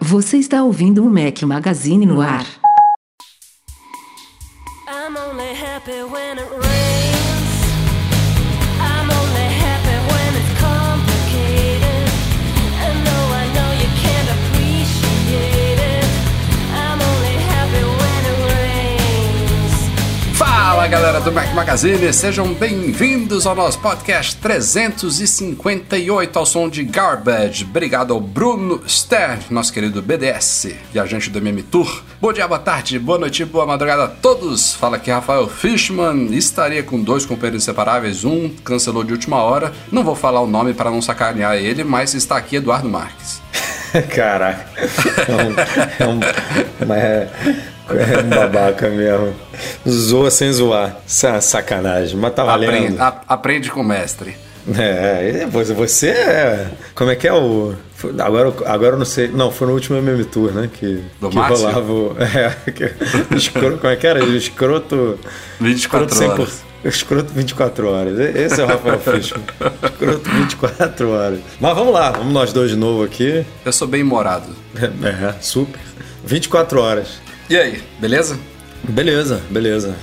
Você está ouvindo o Mac Magazine no ar. I'm only happy when it galera do Mac Magazine, sejam bem-vindos ao nosso podcast 358 ao som de Garbage. Obrigado ao Bruno Stern, nosso querido BDS, viajante do MM Tour. Bom dia, boa tarde, boa noite, boa madrugada a todos. Fala aqui Rafael Fishman. Estaria com dois companheiros inseparáveis, um cancelou de última hora. Não vou falar o nome para não sacanear ele, mas está aqui Eduardo Marques. Caraca. É um, é um, é, é um babaca mesmo. Zoa sem zoar. Sa- Sacanagem. Mas tá valendo. Aprende, a- aprende com o mestre. É, é, você- é. Como é que é o. Agora, agora eu não sei. Não, foi no último MM Tour, né? Que, Do que Márcio? rolava. o- É, que, escroto, como é que era? Escroto. 24 escroto horas. Escroto 24 horas. Esse é o Rafael Fishman. Escroto 24 horas. Mas vamos lá, vamos nós dois de novo aqui. Eu sou bem humorado. É, super. 24 horas. E aí, beleza? Beleza, beleza.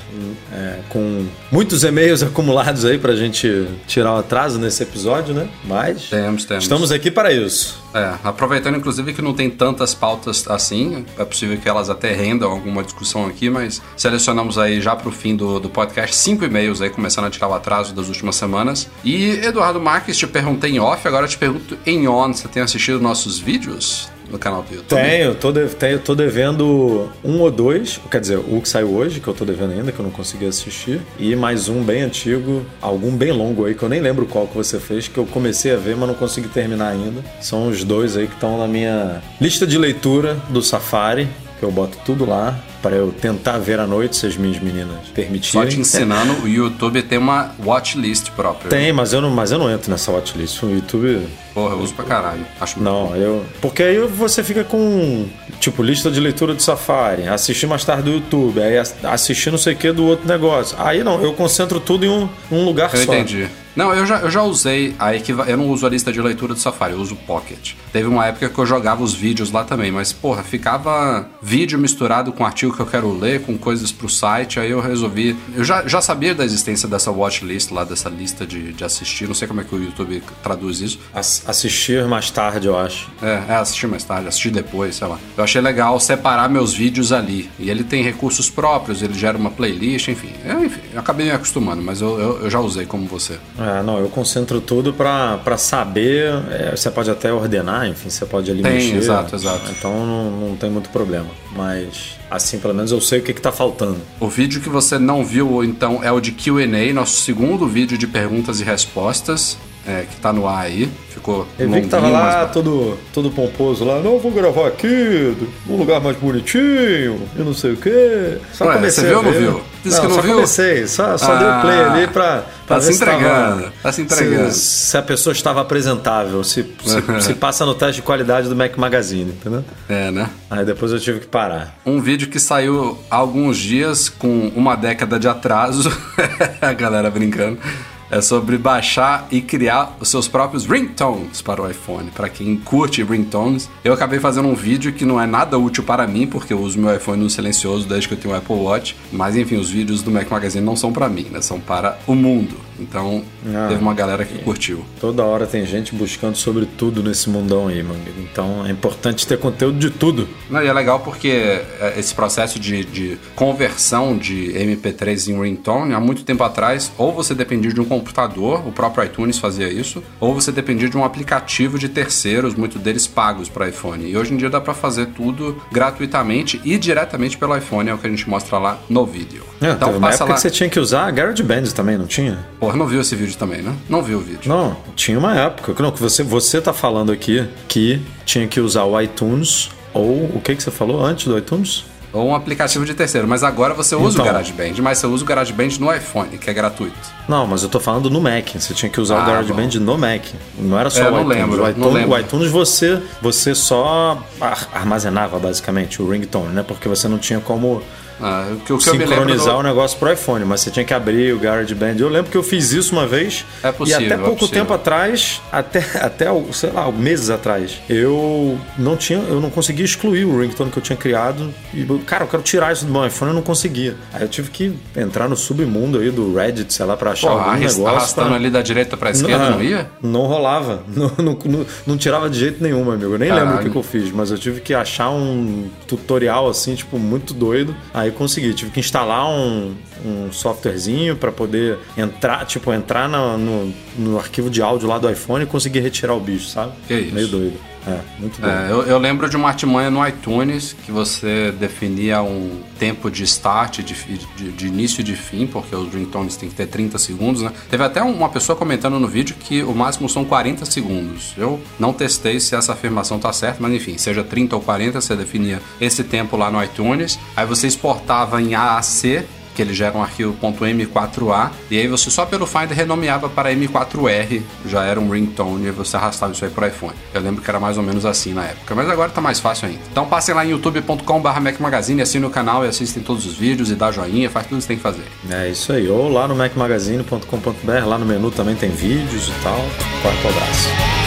É, com muitos e-mails acumulados aí pra gente tirar o atraso nesse episódio, né? Mas Temos, temos. estamos aqui para isso. É, aproveitando inclusive que não tem tantas pautas assim, é possível que elas até rendam alguma discussão aqui, mas selecionamos aí já pro fim do, do podcast cinco e-mails aí, começando a tirar o atraso das últimas semanas. E Eduardo Marques, te perguntei em off, agora eu te pergunto em on, você tem assistido nossos vídeos no canal do YouTube? Tenho, tô, de- tenho, tô devendo um ou dois, quer dizer, o que saiu hoje, que eu tô devendo ainda, que eu não consegui assistir, e mais um bem antigo, algum bem longo aí, que eu nem lembro qual que você fez, que eu comecei a ver, mas não consegui terminar ainda. São os dois aí que estão na minha lista de leitura do Safari, que eu boto tudo lá, para eu tentar ver à noite, se as minhas meninas permitirem. Só te ensinando, o YouTube tem uma watchlist própria. Tem, mas eu não, mas eu não entro nessa watchlist. O YouTube Porra, eu uso pra caralho. Acho Não, eu. Porque aí você fica com, tipo, lista de leitura do Safari, assistir mais tarde do YouTube, aí ass- assistir não sei o que do outro negócio. Aí não, eu concentro tudo em um, um lugar Eu só. entendi. Não, eu já, eu já usei a equiva... Eu não uso a lista de leitura do Safari, eu uso o Pocket. Teve uma época que eu jogava os vídeos lá também, mas, porra, ficava vídeo misturado com artigo que eu quero ler, com coisas pro site, aí eu resolvi. Eu já, já sabia da existência dessa watchlist lá, dessa lista de, de assistir, não sei como é que o YouTube traduz isso. Ass- assistir mais tarde, eu acho. É, é, assistir mais tarde, assistir depois, sei lá. Eu achei legal separar meus vídeos ali. E ele tem recursos próprios, ele gera uma playlist, enfim. Eu, enfim, eu acabei me acostumando, mas eu, eu, eu já usei como você. É, não, eu concentro tudo pra, pra saber. é, você pode até ordenar, enfim, você pode ali Tem, mexer. exato, exato. Então não, não tem muito problema. Mas assim, pelo menos eu sei o que, que tá faltando. O vídeo que você não viu, então, é o de QA, nosso segundo vídeo de perguntas e respostas, é, que tá no ar aí. Ficou Eu vi que tava lá mas- todo, todo pomposo lá, não, eu vou gravar aqui, num lugar mais bonitinho, e não sei o quê. Só Ué, comecei você viu ou não viu? Disse que não só viu? comecei, só, só Ah, dei o play ali pra, pra tá ver se se tava- entregando, tá se entregando. Se, se a pessoa estava apresentável, se, se, se passa no teste de qualidade do Mac Magazine, entendeu? É, né? Aí depois eu tive que parar. Um vídeo que saiu há alguns dias com uma década de atraso, a galera brincando. É sobre baixar e criar os seus próprios ringtones para o iPhone. Para quem curte ringtones, eu acabei fazendo um vídeo que não é nada útil para mim, porque eu uso meu iPhone no silencioso desde que eu tenho o Apple Watch. Mas enfim, os vídeos do Mac Magazine não são para mim, né? São para o mundo. Então, Ah, teve uma galera que curtiu. Toda hora tem gente buscando sobre tudo nesse mundão aí, amigo. Então é importante ter conteúdo de tudo. Não, e é legal porque é, esse processo de, de conversão de MP3 em ringtone, há muito tempo atrás, ou você dependia de um computador, o próprio iTunes fazia isso, ou você dependia de um aplicativo de terceiros, muitos deles pagos para iPhone. E hoje em dia dá para fazer tudo gratuitamente e diretamente pelo iPhone, é o que a gente mostra lá no vídeo. É, então teve uma passa época lá. que você tinha que usar GarageBand também, não tinha? Porra, não viu esse vídeo também, né? Não viu o vídeo. Não, tinha uma época. Não, que você, você tá falando aqui que tinha que usar o iTunes ou o que que você falou antes do iTunes? ou um aplicativo de terceiro. Mas agora você usa Então. o GarageBand, mas você usa o GarageBand no iPhone, que é gratuito. Não, mas eu tô falando no Mac. Você tinha que usar Ah, o GarageBand no Mac. Não era só É, o não iTunes. lembro, o, não iTunes lembro. o iTunes você, você só ar- armazenava basicamente o ringtone, né? Porque você não tinha como Ah, o que, o sincronizar do- o negócio pro iPhone, mas você tinha que abrir o GarageBand. Eu lembro que eu fiz isso uma vez. É possível, E até é pouco possível. tempo atrás, até, até sei lá, meses atrás, eu não tinha, eu não conseguia excluir o ringtone que eu tinha criado. E, cara, eu quero tirar isso do meu iPhone, eu não conseguia. Aí eu tive que entrar no submundo aí do Reddit, sei lá, pra achar Porra, algum arras- negócio. arrastando pra- ali da direita pra esquerda, não, ia? Não rolava. Não, não, não- não tirava de jeito nenhum, meu amigo. Eu nem Caralho. lembro o que, que eu fiz, mas eu tive que achar um tutorial assim, tipo, muito doido. Aí consegui. Tive que instalar um, um softwarezinho pra poder entrar, tipo, entrar na- no, no arquivo de áudio lá do iPhone e conseguir retirar o bicho, sabe? Que isso. Meio doido. É, muito doido. É, eu, eu lembro de uma artimanha no iTunes que você definia um tempo de start, de, de- de início e de fim, porque os ringtones tem que ter 30 segundos, né? Teve até uma pessoa comentando no vídeo que o máximo são 40 segundos. Eu não testei se essa afirmação tá certa, mas enfim, seja 30 ou 40, você definia esse tempo lá no iTunes. Aí você exportava em AAC, que ele gera um arquivo .m4a, e aí você só pelo Finder renomeava para M4R, já era um ringtone, e você arrastava isso aí pro iPhone. Eu lembro que era mais ou menos assim na época, mas agora tá mais fácil ainda. Então passem lá em youtube.com.br Mac Magazine, assinem o canal e assistem todos os vídeos e dá joinha, faz tudo que tem que fazer. É isso aí. Ou lá no macmagazine.com.br, lá no menu também tem vídeos e tal. Pro abraço.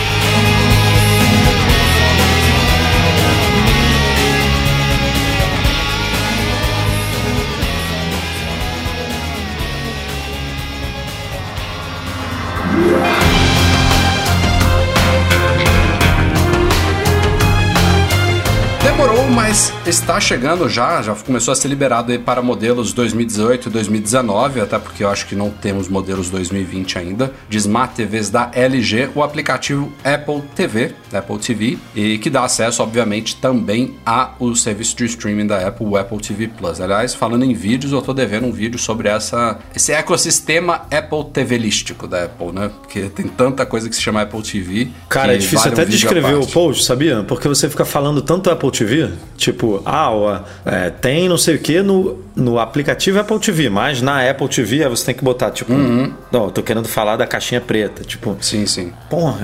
Mas está chegando já, já começou a ser liberado aí para modelos 2018 e 2019, até porque eu acho que não temos modelos 2020 ainda, de Smart TVs da LG, o aplicativo Apple TV, Apple TV, e que dá acesso, obviamente, também ao serviço de streaming da Apple, o Apple TV Plus. Aliás, falando em vídeos, eu tô devendo um vídeo sobre essa, esse ecossistema Apple TV-lístico da Apple, né? Porque tem tanta coisa que se chama Apple TV. Cara, é difícil vale um até à descrever o post, sabia? Porque você fica falando tanto Apple TV, tipo, ah, ó, é, tem não sei o que no, no aplicativo Apple TV, mas na Apple TV você tem que botar, tipo, Uhum. não, eu tô querendo falar da caixinha preta, tipo, Sim, sim. porra,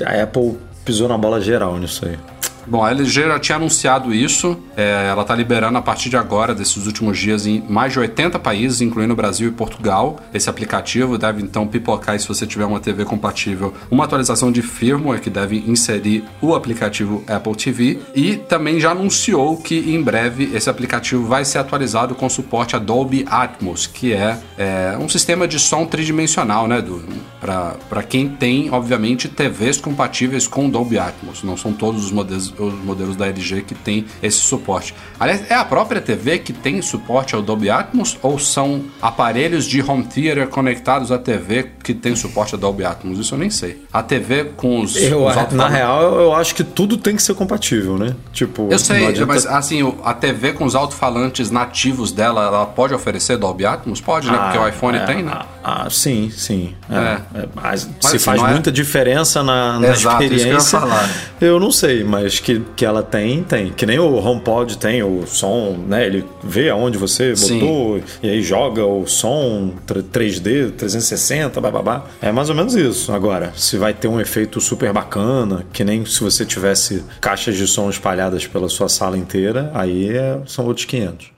é a Apple pisou na bola geral nisso aí. Bom, a LG já tinha anunciado isso. é, ela está liberando a partir de agora, desses últimos dias, em mais de 80 países, incluindo Brasil e Portugal. Esse aplicativo deve então pipocar, se você tiver uma TV compatível, uma atualização de firmware que deve inserir o aplicativo Apple TV. E também já anunciou que em breve esse aplicativo vai ser atualizado com suporte Dolby Atmos, que é, é, um sistema de som tridimensional, né? Para quem tem, obviamente, TVs compatíveis com Dolby Atmos. Não são todos os modelos, os modelos da LG que tem esse suporte. Aliás, é a própria TV que tem suporte ao Dolby Atmos ou são aparelhos de home theater conectados à TV que tem suporte ao Dolby Atmos? Isso eu nem sei. A TV com os, Eu, os na alto-falantes- real, eu, eu acho que tudo tem que ser compatível, né? Tipo, Eu sei, adianta- mas assim, a TV com os alto-falantes nativos dela, ela pode oferecer Dolby Atmos? Pode, né? Porque o iPhone é, tem, né? Ah, ah, sim, sim. É, É. é, mas Mas, se assim, faz é- muita diferença na, na Exato, eu experiência. falar. eu não sei, mas que, que ela tem, tem. Que nem o HomePod tem o som, né? Ele vê aonde você Sim. botou e aí joga o som tr- 3D, 360, bababá. É mais ou menos isso. Agora, se vai ter um efeito super bacana, que nem se você tivesse caixas de som espalhadas pela sua sala inteira, aí é- são outros 500.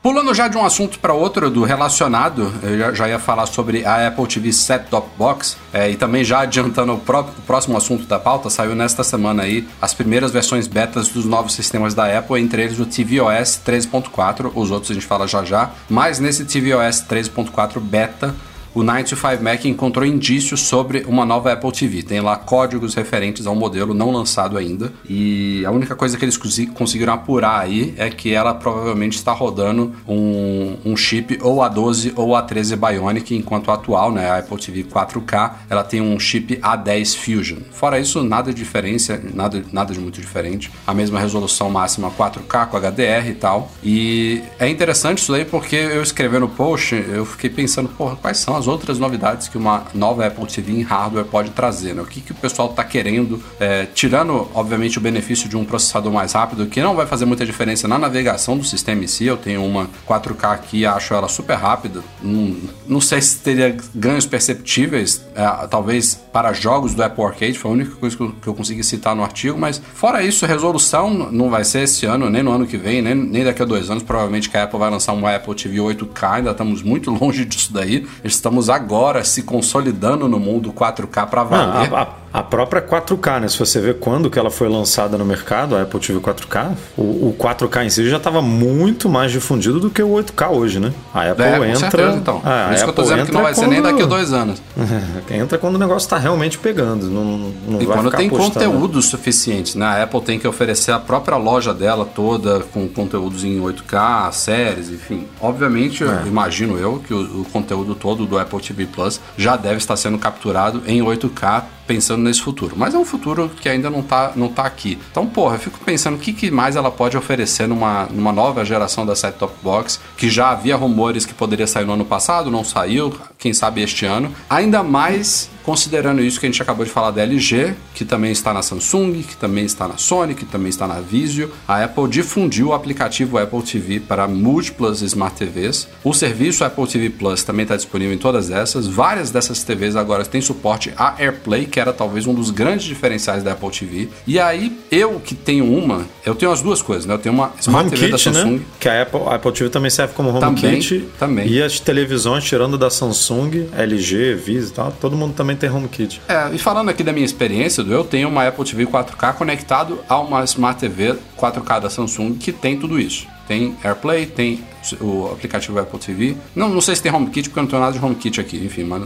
Pulando já de um assunto para outro do relacionado, eu já, ia falar sobre a Apple TV Set Top Box é, e também já adiantando o, o próximo assunto da pauta, saiu nesta semana aí as primeiras versões betas dos novos sistemas da Apple, entre eles o tvOS 13.4, os outros a gente fala já já, mas nesse tvOS 13.4 beta o 925 Mac encontrou indícios sobre uma nova Apple TV. Tem lá códigos referentes ao modelo não lançado ainda. E a única coisa que eles conseguiram apurar aí é que ela provavelmente está rodando um, um chip ou A12 ou A13 Bionic, enquanto a atual, né, a Apple TV 4K, ela tem um chip A10 Fusion. Fora isso, nada de diferença, nada, nada de muito diferente. A mesma resolução máxima 4K com HDR e tal. E é interessante isso aí porque eu escrevendo o post, eu fiquei pensando, porra, quais são as outras novidades que uma nova Apple TV em hardware pode trazer, né? O que, que o pessoal está querendo, é, tirando, obviamente, o benefício de um processador mais rápido, que não vai fazer muita diferença na navegação do sistema em si. Eu tenho uma 4K aqui, acho ela super rápida. Não, não sei se teria ganhos perceptíveis, é, talvez para jogos do Apple Arcade, foi a única coisa que eu, que eu consegui citar no artigo, mas fora isso, resolução não vai ser esse ano, nem no ano que vem, nem, nem daqui a dois anos. Provavelmente que a Apple vai lançar uma Apple TV 8K, ainda estamos muito longe disso daí. Estamos agora se consolidando no mundo 4K para valer. A, a- própria 4K, né? Se você ver quando que ela foi lançada no mercado, a Apple TV 4K, o, o 4K em si já estava muito mais difundido do que o 8K hoje, né? A Apple É, entra. certeza, então. Isso a que eu tô Apple dizendo que não vai ser nem daqui a dois anos. entra quando o negócio está realmente pegando. Não, não E quando tem postando. conteúdo suficiente, né? A Apple tem que oferecer a própria loja dela toda com conteúdos em 8K, séries, enfim. Obviamente, eu imagino eu que o, o conteúdo todo do Apple TV Plus já deve estar sendo capturado em 8K pensando nesse futuro. Mas é um futuro que ainda não tá, não tá aqui. Então, porra, eu fico pensando o que, que mais ela pode oferecer numa, numa nova geração da set-top box, que já havia rumores que poderia sair no ano passado, não saiu, quem sabe este ano. Ainda mais considerando isso que a gente acabou de falar da LG, que também está na Samsung, que também está na Sony, que também está na Vizio, a Apple difundiu o aplicativo Apple TV para múltiplas Smart TVs. O serviço Apple TV Plus também está disponível em todas essas. Várias dessas TVs agora têm suporte a AirPlay, que era talvez um dos grandes diferenciais da Apple TV. E aí, eu que tenho uma, eu tenho as duas coisas, né? Eu tenho uma Smart TV da HomeKit, Samsung. né? Que a Apple, a Apple TV também serve como HomeKit. Também, também. E as televisões, tirando da Samsung, LG, Visa e tal, todo mundo também tem HomeKit. É, e falando aqui da minha experiência, eu tenho uma Apple TV 4K conectado a uma Smart TV 4K da Samsung que tem tudo isso. Tem AirPlay, tem o aplicativo Apple TV. Não, não sei se tem HomeKit, porque eu não tenho nada de HomeKit aqui. Enfim, mas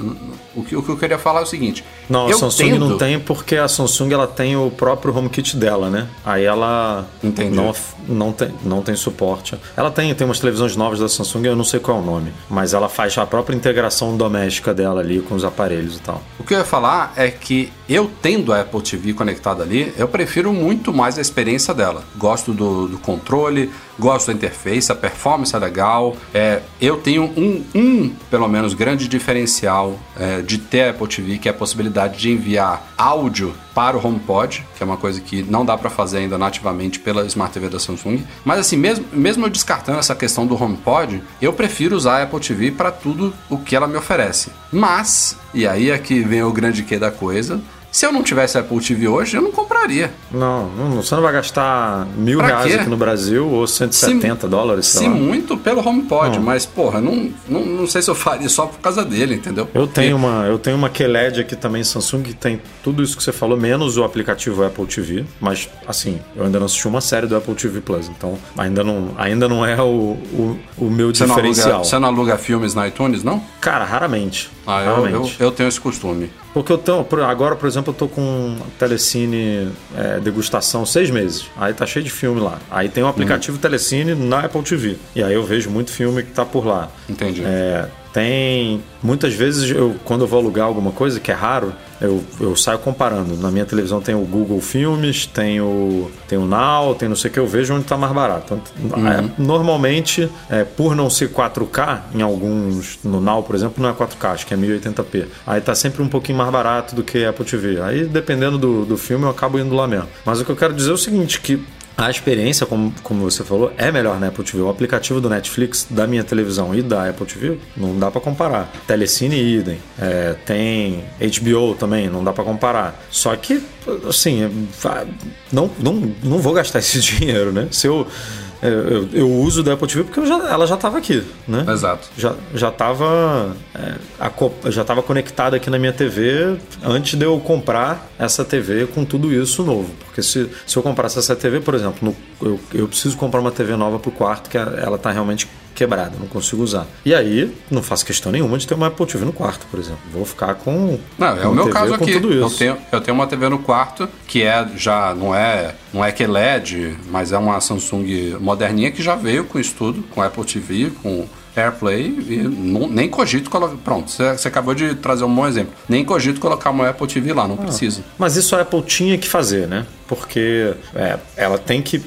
o que, o que eu queria falar é o seguinte. Não, a Samsung tendo- não tem porque a Samsung ela tem o próprio HomeKit dela, né? Aí ela Entendi. não, não, tem, não tem suporte. Ela tem, tem umas televisões novas da Samsung, eu não sei qual é o nome, mas ela faz a própria integração doméstica dela ali com os aparelhos e tal. O que eu ia falar é que eu tendo a Apple TV conectada ali, eu prefiro muito mais a experiência dela. Gosto do, do controle, gosto da interface, a performance é legal. É, eu tenho um, um, pelo menos, grande diferencial é, de ter a Apple TV, que é a possibilidade de enviar áudio para o HomePod, que é uma coisa que não dá para fazer ainda nativamente pela Smart TV da Samsung. Mas assim, mesmo, mesmo eu descartando essa questão do HomePod, eu prefiro usar a Apple TV para tudo o que ela me oferece. Mas, e aí é que vem o grande quê da coisa, se eu não tivesse Apple TV hoje, eu não compraria. Não, não, você não vai gastar mil Pra reais quê? aqui no Brasil ou 170 dólares, sei Se lá. muito pelo HomePod, Não. mas porra, não, não, não sei se eu faria só por causa dele, entendeu? Eu tenho Porque- uma, eu tenho uma QLED aqui também Samsung que tem tudo isso que você falou, menos o aplicativo Apple TV, mas assim, eu ainda não assisti uma série do Apple TV Plus, então ainda não, ainda não é o, o, o meu Você não, aluga, diferencial. você não aluga filmes na iTunes, não? Cara, raramente. Ah, eu, eu, raramente. eu tenho esse costume. Porque eu tenho, agora, por exemplo, eu tô com Telecine é, degustação seis meses. Aí tá cheio de filme lá. Aí tem o aplicativo Telecine na Apple TV. E aí eu vejo muito filme que tá por lá. Entendi. É, tem. Muitas vezes, eu, quando eu vou alugar alguma coisa, que é raro, eu, eu saio comparando. Na minha televisão tem o Google Filmes, tem o, tem o Now, tem não sei o que, eu vejo onde está mais barato. Então, é, normalmente, é, por não ser 4K, em alguns. No Now, por exemplo, não é 4K, acho que é 1080p. Aí tá sempre um pouquinho mais barato do que Apple TV. Aí, dependendo do, do filme, eu acabo indo lá mesmo. Mas o que eu quero dizer é o seguinte: que a experiência, como, como você falou, é melhor na Apple TV. O aplicativo do Netflix da minha televisão e da Apple TV não dá pra comparar. Telecine idem. É, tem HBO também, não dá pra comparar. Só que, assim, é, não, não, não vou gastar esse dinheiro, né? Se eu, eu, eu uso da Apple TV porque já- ela já estava aqui, né? Exato. Já já estava já tava conectada aqui na minha TV antes de eu comprar essa TV com tudo isso novo. Porque se, se eu comprasse essa TV, por exemplo, no- eu, eu preciso comprar uma TV nova pro quarto que ela está realmente quebrada, não consigo usar. E aí, não faço questão nenhuma de ter uma Apple TV no quarto, por exemplo. Vou ficar com. Não, é o meu TV caso aqui. Eu tenho, eu tenho uma TV no quarto que é já não é não é QLED, mas é uma Samsung moderninha que já veio com isso tudo, com Apple TV, com AirPlay e não- nem cogito colocar. Pronto, você, acabou de trazer um bom exemplo. Nem cogito colocar uma Apple TV lá, não precisa. Mas isso a Apple tinha que fazer, né? Porque é, ela tem que.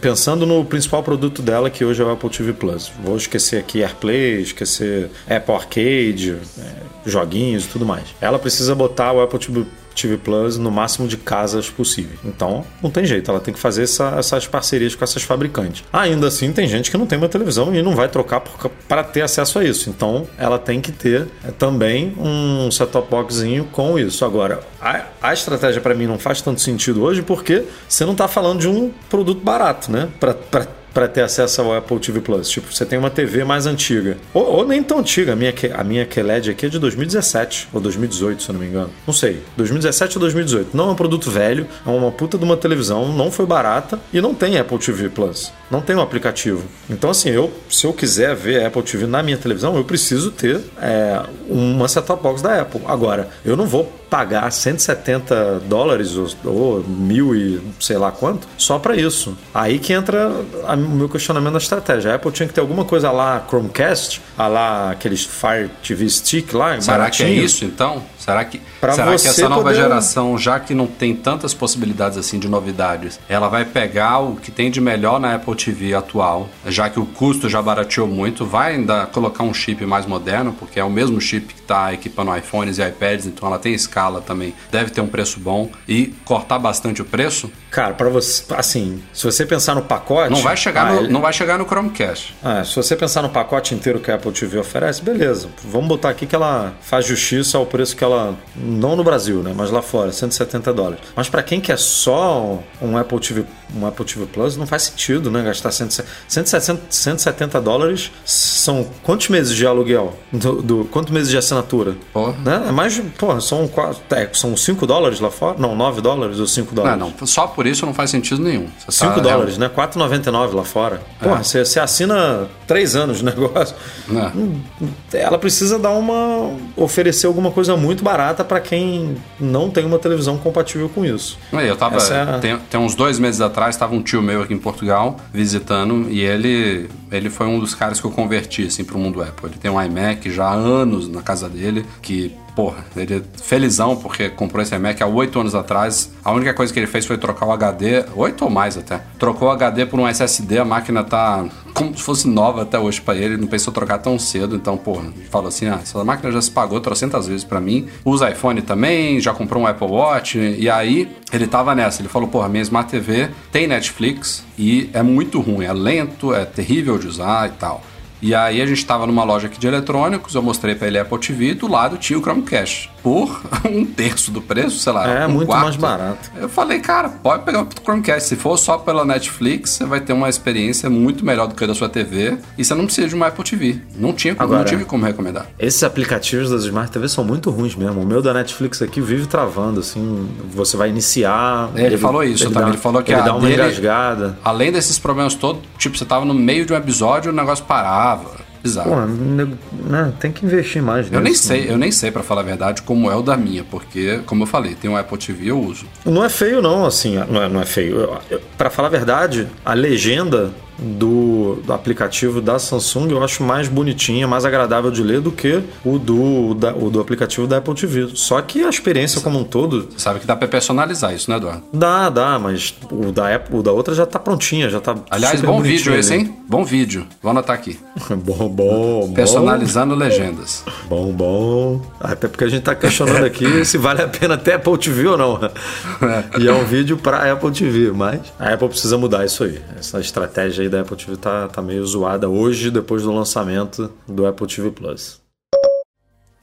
Pensando no principal produto dela, que hoje é o Apple TV Plus. Vou esquecer aqui AirPlay, esquecer Apple Arcade, é, joguinhos e tudo mais. Ela precisa botar o Apple TV. TV Plus no máximo de casas possível. Então, não tem jeito, ela tem que fazer essa- essas parcerias com essas fabricantes. Ainda assim, tem gente que não tem uma televisão e não vai trocar para ter acesso a isso. Então, ela tem que ter é, também um set-top boxzinho com isso. Agora, a, a estratégia para mim não faz tanto sentido hoje porque você não está falando de um produto barato, né? Para para ter acesso ao Apple TV Plus. Tipo, você tem uma TV mais antiga. Ou, ou nem tão antiga. A minha, a minha QLED aqui é de 2017 ou 2018, se eu não me engano. Não sei. 2017 ou 2018. Não é um produto velho, é uma puta de uma televisão, não foi barata e não tem Apple TV Plus. Não tem um aplicativo. Então, assim, eu, se eu quiser ver Apple TV na minha televisão, eu preciso ter é, uma set-top box da Apple. Agora, eu não vou pagar 170 dólares ou, ou mil e sei lá quanto só para isso. Aí que entra a- o meu questionamento da estratégia. A Apple tinha que ter alguma coisa lá Chromecast, a lá aqueles Fire TV Stick lá, Será que é baratinho. isso então? Será que, Pra será que essa nova poder- geração, já que não tem tantas possibilidades assim de novidades, ela vai pegar o que tem de melhor na Apple TV atual, já que o custo já barateou muito, vai ainda colocar um chip mais moderno, porque é o mesmo chip que está equipando iPhones e iPads, então ela tem escala também, deve ter um preço bom e cortar bastante o preço? Cara, para você, assim, se você pensar no pacote, Não vai chegar, ah, no, ele- não vai chegar no Chromecast. Ah, se você pensar no pacote inteiro que a Apple TV oferece, beleza. Vamos botar aqui que ela faz justiça ao preço que ela. Não no Brasil, né? Mas lá fora, 170 dólares. Mas para quem quer só um Apple TV, um Apple TV Plus, não faz sentido, né? Gastar 170, 170, 170 dólares são quantos meses de aluguel? Do, do- quantos meses de assinatura? Porra. Né? É mais. Porra, são, quatro, é, são 5 dólares lá fora? Não, 9 dólares ou 5 Não, dólares? não, só por isso não faz sentido nenhum. Você 5 tá- dólares, né? 4,99 lá fora. Porra, você, você assina 3 anos de negócio. É. Ela precisa dar uma. oferecer alguma coisa muito barata para quem não tem uma televisão compatível com isso. Eu tava. É Tem, tem uns dois meses atrás, estava um tio meu aqui em Portugal visitando e ele, ele foi um dos caras que eu converti assim, pro mundo Apple. Ele tem um iMac já há anos na casa dele, que, porra, ele é felizão porque comprou esse iMac há oito anos atrás. A única coisa que ele fez foi trocar o HD, oito ou mais até. Trocou o HD por um SSD, a máquina tá como se fosse nova até hoje pra ele, não pensou trocar tão cedo, então, porra, falou assim: ah, essa máquina já se pagou trocentas vezes pra mim. Usa iPhone também, já comprou um Apple Watch, e aí ele tava nessa. Ele falou: porra, minha Smart TV tem Netflix e é muito ruim, é lento, é terrível de usar e tal. E aí a gente tava numa loja aqui de eletrônicos, eu mostrei pra ele a Apple TV do lado tinha o Chromecast. Por um terço do preço, sei lá. É, um muito quarto. mais barato. Eu falei, cara, pode pegar o Chromecast. Se for só pela Netflix, você vai ter uma experiência muito melhor do que a da sua TV. E você não precisa de uma Apple TV. Não tinha como, Agora- não tive como recomendar. Esses aplicativos das Smart TV são muito ruins mesmo. O meu da Netflix aqui vive travando, assim. Você vai iniciar. Ele falou isso também, dá- ele falou que ele a dá uma dele- engasgada. Além desses problemas todos, tipo, você tava no meio de um episódio e o negócio parava. Bizarro. Pô, né, tem que investir mais eu nem nisso, sei, eu nem sei, pra falar a verdade, como é o da minha, porque, como eu falei, tem um Apple TV eu uso. Não é feio, não, assim, não é, não é feio. Pra falar a verdade, a legenda do, do aplicativo da Samsung eu acho mais bonitinha, mais agradável de ler do que o do, da- o do aplicativo da Apple TV. Só que a experiência como um todo Você sabe que dá pra personalizar isso, né, Eduardo? dá, dá, mas o da, Apple, o da outra já tá prontinha, já tá. Aliás, bom vídeo esse, hein? Bom vídeo. Vou anotar aqui. bom, bom, Personalizando legendas. Bom, bom. Até porque a gente tá questionando aqui se vale a pena até Apple TV ou não. E é um vídeo pra Apple TV, mas a Apple precisa mudar isso aí. Essa estratégia aí da Apple TV tá, tá meio zoada hoje, depois do lançamento do Apple TV Plus.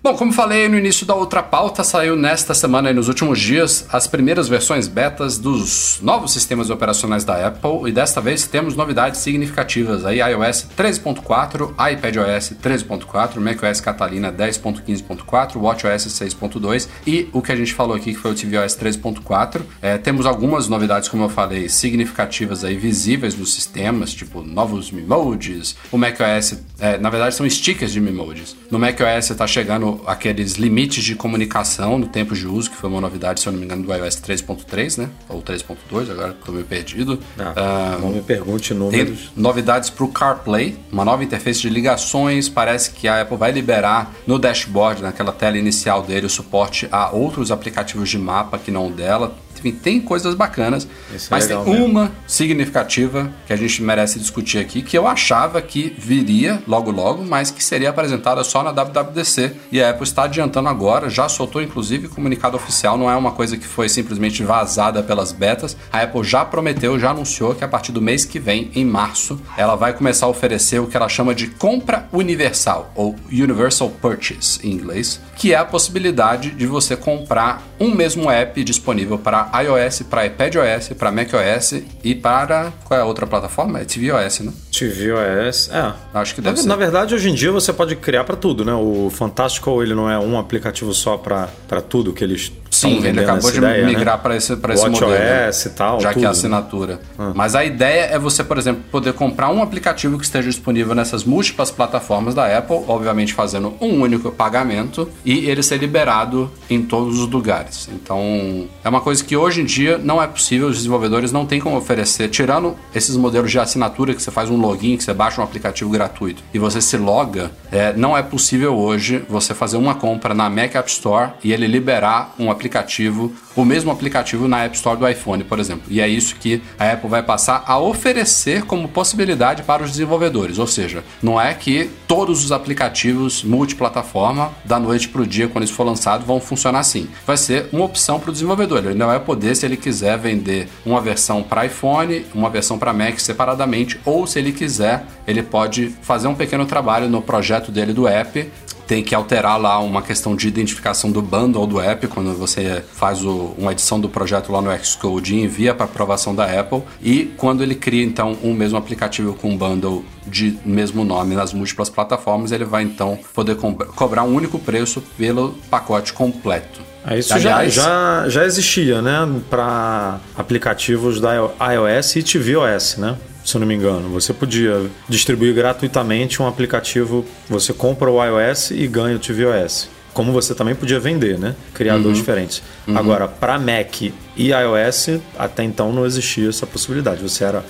Bom, como falei no início da outra pauta, saiu nesta semana e nos últimos dias as primeiras versões betas dos novos sistemas operacionais da Apple e desta vez temos novidades significativas aí iOS 13.4, iPadOS 13.4, macOS Catalina 10.15.4, WatchOS 6.2 e o que a gente falou aqui que foi o tvOS 13.4. É, temos algumas novidades, como eu falei, significativas aí visíveis nos sistemas, tipo novos Memojis, o macOS, é, na verdade são stickers de Memojis. No macOS está chegando aqueles limites de comunicação no tempo de uso, que foi uma novidade, se eu não me engano, do iOS 3.3, né? Ou 3.2, agora tô meio perdido. Ah, Ah, não me pergunte números. novidades para o CarPlay, uma nova interface de ligações. Parece que a Apple vai liberar no dashboard, naquela tela inicial dele, o suporte a outros aplicativos de mapa que não dela. Enfim, tem coisas bacanas, Isso é mas tem legal mesmo. uma significativa que a gente merece discutir aqui, que eu achava que viria logo logo, mas que seria apresentada só na WWDC. E a Apple está adiantando agora, já soltou inclusive comunicado oficial, não é uma coisa que foi simplesmente vazada pelas betas. A Apple já prometeu, já anunciou que a partir do mês que vem, em março, ela vai começar a oferecer o que ela chama de compra universal, ou Universal Purchase em inglês, que é a possibilidade de você comprar um mesmo app disponível para iOS, para iPadOS, para macOS e para qual é a outra plataforma? É tvOS, né? tvOS, é. Acho que Na, deve ser. na verdade, hoje em dia você pode criar para tudo, né? O Fantastical ele não é um aplicativo só para tudo que eles Sim, ele acabou de ideia, migrar né? para esse, pra esse modelo. né? e tal, Já que é tudo. assinatura. Mas a ideia é você, por exemplo, poder comprar um aplicativo que esteja disponível nessas múltiplas plataformas da Apple, obviamente fazendo um único pagamento e ele ser liberado em todos os lugares. Então, é uma coisa que hoje em dia não é possível, os desenvolvedores não têm como oferecer, tirando esses modelos de assinatura que você faz um login, que você baixa um aplicativo gratuito e você se loga, é, não é possível hoje você fazer uma compra na Mac App Store e ele liberar um aplicativo, o mesmo aplicativo na App Store do iPhone, por exemplo. E é isso que a Apple vai passar a oferecer como possibilidade para os desenvolvedores. Ou seja, não é que todos os aplicativos multiplataforma, da noite para o dia, quando isso for lançado, vão funcionar assim. Vai ser uma opção para o desenvolvedor. Ele não vai poder, se ele quiser, vender uma versão para iPhone, uma versão para Mac separadamente, ou se ele quiser, ele pode fazer um pequeno trabalho no projeto dele do app tem que alterar lá uma questão de identificação do bundle do app quando você faz o- uma edição do projeto lá no Xcode e envia para aprovação da Apple e quando ele cria então um mesmo aplicativo com um bundle de mesmo nome nas múltiplas plataformas ele vai então poder co- cobrar um único preço pelo pacote completo. É, Isso Aliás, já, já, já existia, né? Para aplicativos da iOS e tvOS, né? Se eu não me engano. Você podia distribuir gratuitamente um aplicativo, você compra o iOS e ganha o tvOS. Como você também podia vender, né? Criar Uhum. diferentes. Agora, para Mac e iOS, até então não existia essa possibilidade. Você era,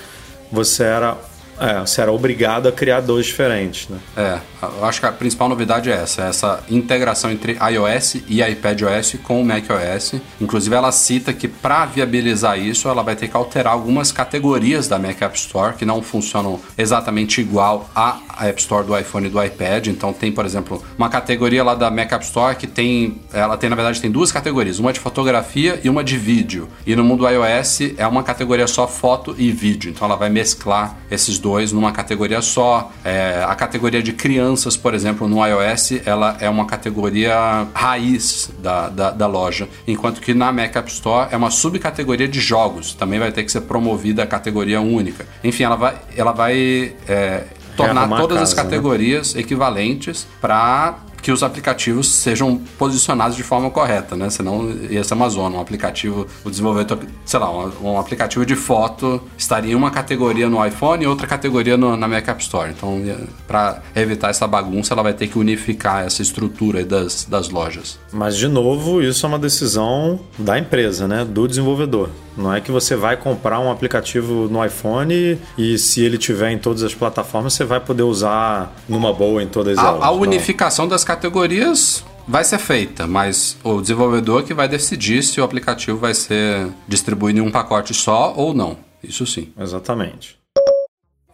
você era, é, você era obrigado a criar dois diferentes, né? É, eu acho que a principal novidade é essa, essa integração entre iOS e iPadOS com o macOS. Inclusive ela cita que para viabilizar isso, ela vai ter que alterar algumas categorias da Mac App Store que não funcionam exatamente igual à App Store do iPhone e do iPad. Então tem, por exemplo, uma categoria lá da Mac App Store que tem, ela tem na verdade tem duas categorias, uma de fotografia e uma de vídeo. E no mundo iOS é uma categoria só foto e vídeo. Então ela vai mesclar esses dois numa categoria só. É, a categoria de crianças, por exemplo, no iOS, ela é uma categoria raiz da, da, da loja, enquanto que na Mac App Store é uma subcategoria de jogos. Também vai ter que ser promovida a categoria única. Enfim, ela vai, ela vai é, tornar todas as né? categorias equivalentes para que os aplicativos sejam posicionados de forma correta, né? Senão ia ser uma zona. Um aplicativo, o desenvolvedor, sei lá, um, um aplicativo de foto estaria em uma categoria no iPhone e outra categoria no- na Mac App Store. Então, para evitar essa bagunça, ela vai ter que unificar essa estrutura das, das lojas. Mas, de novo, isso é uma decisão da empresa, né? Do desenvolvedor. Não é que você vai comprar um aplicativo no iPhone e, se ele tiver em todas as plataformas, você vai poder usar numa boa em todas elas. A, a Não. unificação das categorias vai ser feita, mas o desenvolvedor que vai decidir se o aplicativo vai ser distribuído em um pacote só ou não. Isso sim. Exatamente.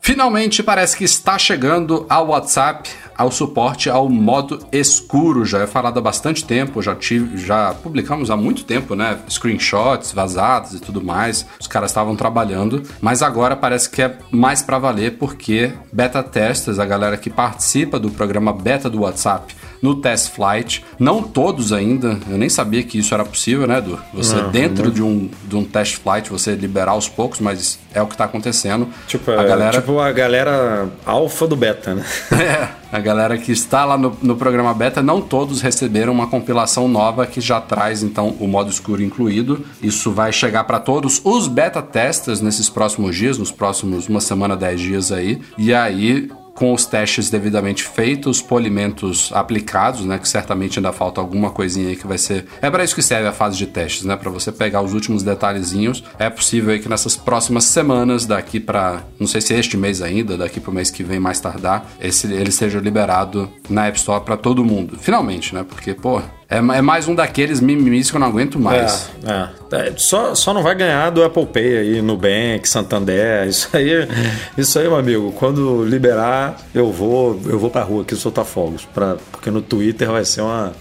Finalmente parece que está chegando ao WhatsApp ao suporte ao modo escuro. Já é falado há bastante tempo, já tive, já publicamos há muito tempo, né? Screenshots vazados e tudo mais. Os caras estavam trabalhando, mas agora parece que é mais para valer porque beta testers, a galera que participa do programa beta do WhatsApp no test flight, não todos ainda, eu nem sabia que isso era possível, né, Edu? Você Não, dentro de um, de um test flight, você liberar aos poucos, mas é o que está acontecendo. Tipo, a é, galera tipo a galera alfa do beta, né? é, a galera que está lá no, no programa beta, não todos receberam uma compilação nova que já traz então o modo escuro incluído. Isso vai chegar para todos os beta testers nesses próximos dias, nos próximos uma semana, dez dias aí. E aí com os testes devidamente feitos, polimentos aplicados, né? Que certamente ainda falta alguma coisinha aí que vai ser. É para isso que serve a fase de testes, né? Para você pegar os últimos detalhezinhos. É possível aí que nessas próximas semanas, daqui para, não sei se este mês ainda, daqui pro mês que vem mais tardar, esse ele seja liberado na App Store para todo mundo. Finalmente, né? Porque, pô, é, é mais um daqueles mimimis que eu não aguento mais. É, é. É, Só, só não vai ganhar do Apple Pay aí, Nubank, Santander. Isso aí, isso aí, meu amigo, quando liberar, eu vou, eu vou pra rua aqui soltar fogos. Pra, porque no Twitter vai ser uma,